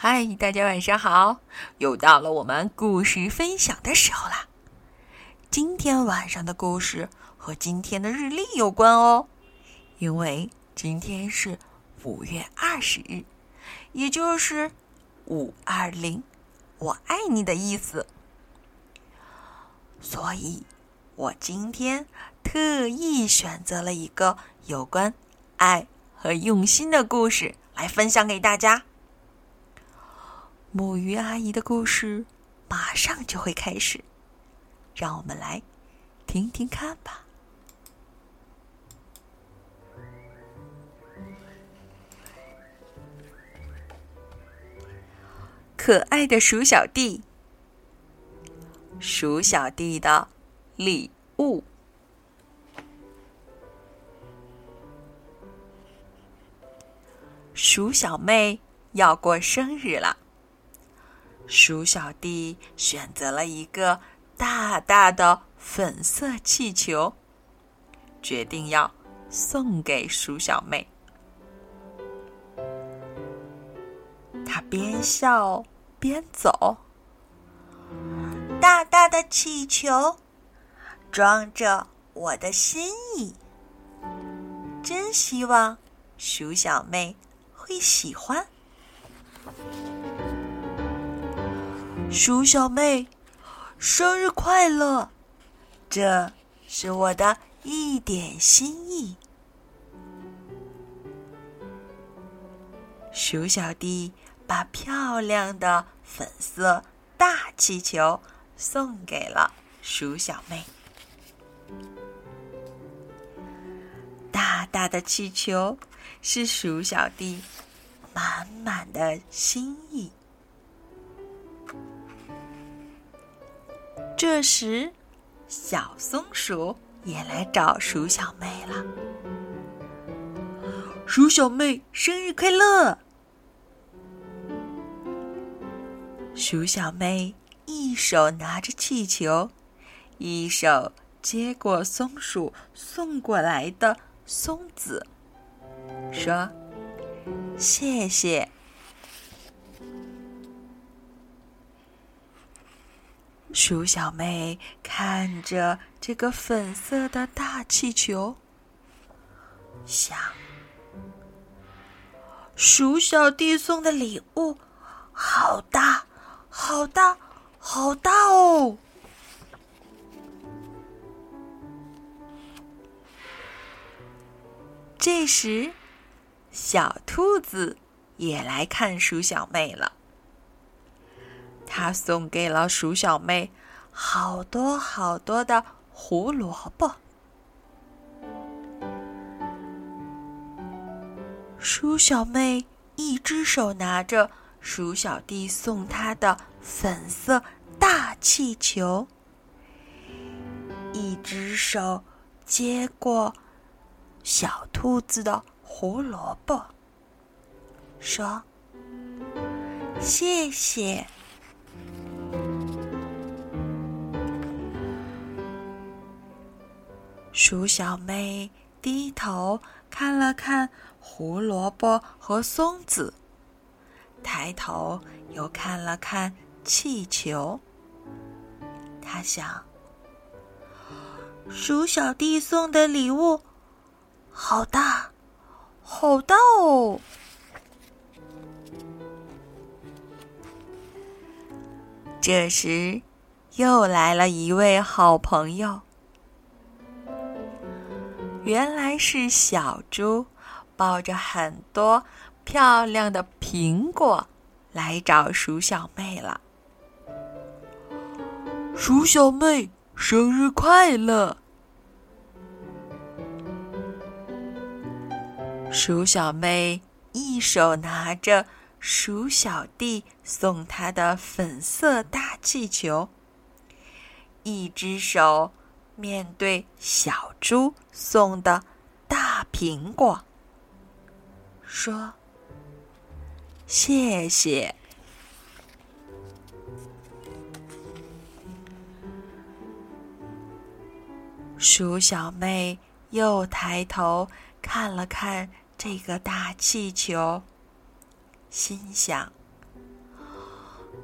嗨，大家晚上好！又到了我们故事分享的时候啦。今天晚上的故事和今天的日历有关哦，因为今天是五月二十日，也就是五二零，我爱你的意思。所以，我今天特意选择了一个有关爱和用心的故事来分享给大家。母鱼阿姨的故事马上就会开始，让我们来听听看吧。可爱的鼠小弟，鼠小弟的礼物。鼠小妹要过生日了。鼠小弟选择了一个大大的粉色气球，决定要送给鼠小妹。他边笑边走，大大的气球装着我的心意，真希望鼠小妹会喜欢。鼠小妹，生日快乐！这是我的一点心意。鼠小弟把漂亮的粉色大气球送给了鼠小妹。大大的气球是鼠小弟满满的心意。这时，小松鼠也来找鼠小妹了。鼠小妹，生日快乐！鼠小妹一手拿着气球，一手接过松鼠送过来的松子，说：“谢谢。”鼠小妹看着这个粉色的大气球，想：鼠小弟送的礼物好大，好大，好大哦！这时，小兔子也来看鼠小妹了。他送给了鼠小妹好多好多的胡萝卜。鼠小妹一只手拿着鼠小弟送她的粉色大气球，一只手接过小兔子的胡萝卜，说：“谢谢。”鼠小妹低头看了看胡萝卜和松子，抬头又看了看气球。她想：鼠小弟送的礼物好大，好大哦！这时，又来了一位好朋友。原来是小猪抱着很多漂亮的苹果来找鼠小妹了。鼠小妹，生日快乐！鼠小妹一手拿着鼠小弟送她的粉色大气球，一只手。面对小猪送的大苹果，说：“谢谢。”鼠小妹又抬头看了看这个大气球，心想：“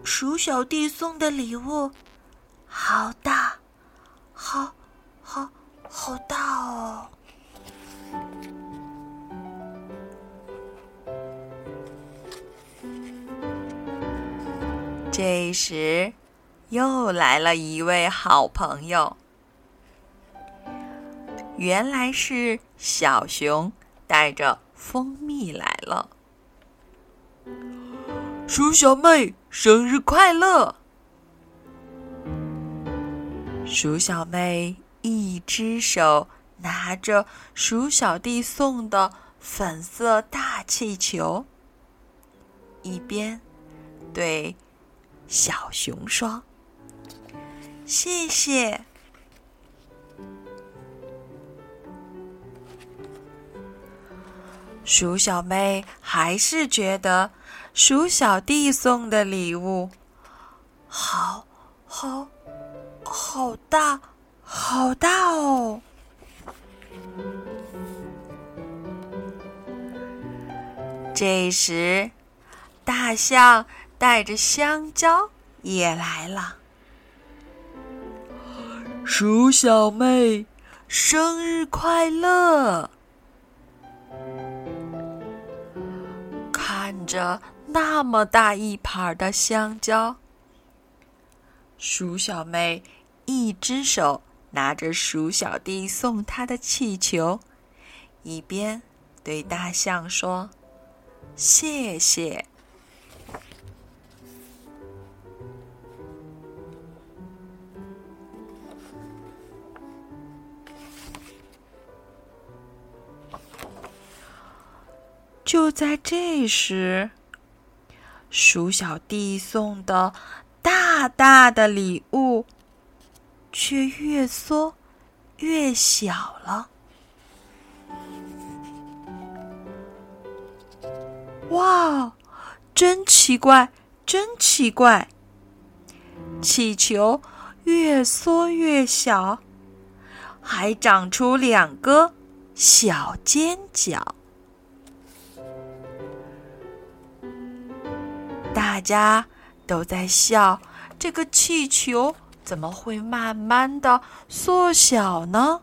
鼠小弟送的礼物好大，好，好，好大哦！这时，又来了一位好朋友。原来是小熊带着蜂蜜来了。鼠小妹，生日快乐！鼠小妹一只手拿着鼠小弟送的粉色大气球，一边对。小熊说：“谢谢。”鼠小妹还是觉得鼠小弟送的礼物好好好大好大哦。这时，大象。带着香蕉也来了，鼠小妹，生日快乐！看着那么大一盘的香蕉，鼠小妹一只手拿着鼠小弟送他的气球，一边对大象说：“谢谢。”就在这时，鼠小弟送的大大的礼物却越缩越小了。哇，真奇怪，真奇怪！气球越缩越小，还长出两个小尖角。大家都在笑，这个气球怎么会慢慢的缩小呢？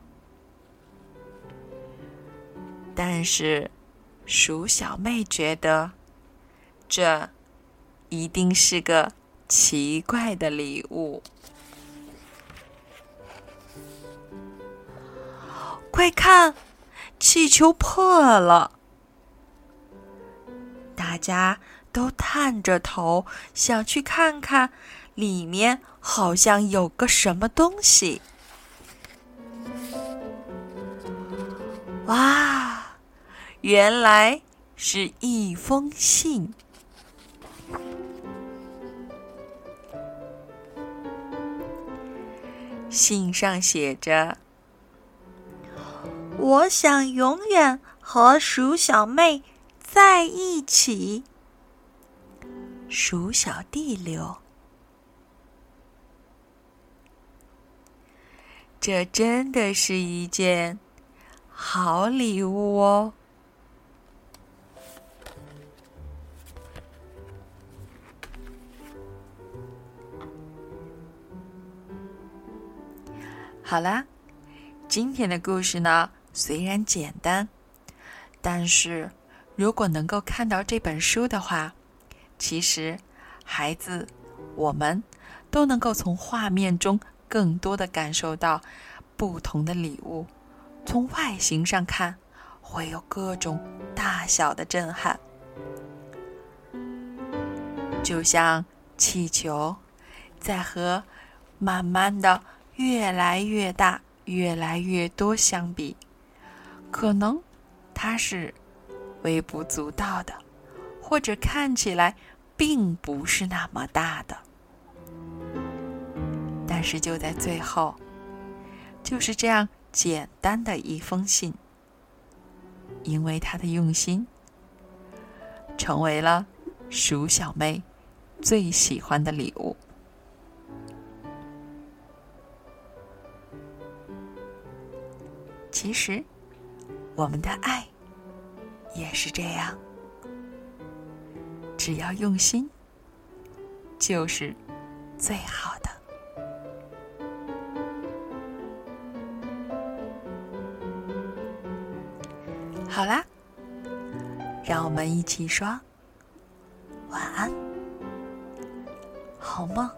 但是，鼠小妹觉得，这一定是个奇怪的礼物。快看，气球破了！大家。都探着头想去看看，里面好像有个什么东西。哇，原来是一封信。信上写着：“我想永远和鼠小妹在一起。”鼠小弟留，这真的是一件好礼物哦！好啦，今天的故事呢，虽然简单，但是如果能够看到这本书的话。其实，孩子，我们都能够从画面中更多的感受到不同的礼物。从外形上看，会有各种大小的震撼。就像气球，在和慢慢的越来越大、越来越多相比，可能它是微不足道的，或者看起来。并不是那么大的，但是就在最后，就是这样简单的一封信，因为他的用心，成为了鼠小妹最喜欢的礼物。其实，我们的爱也是这样。只要用心，就是最好好啦，让我们一起说晚安，好梦。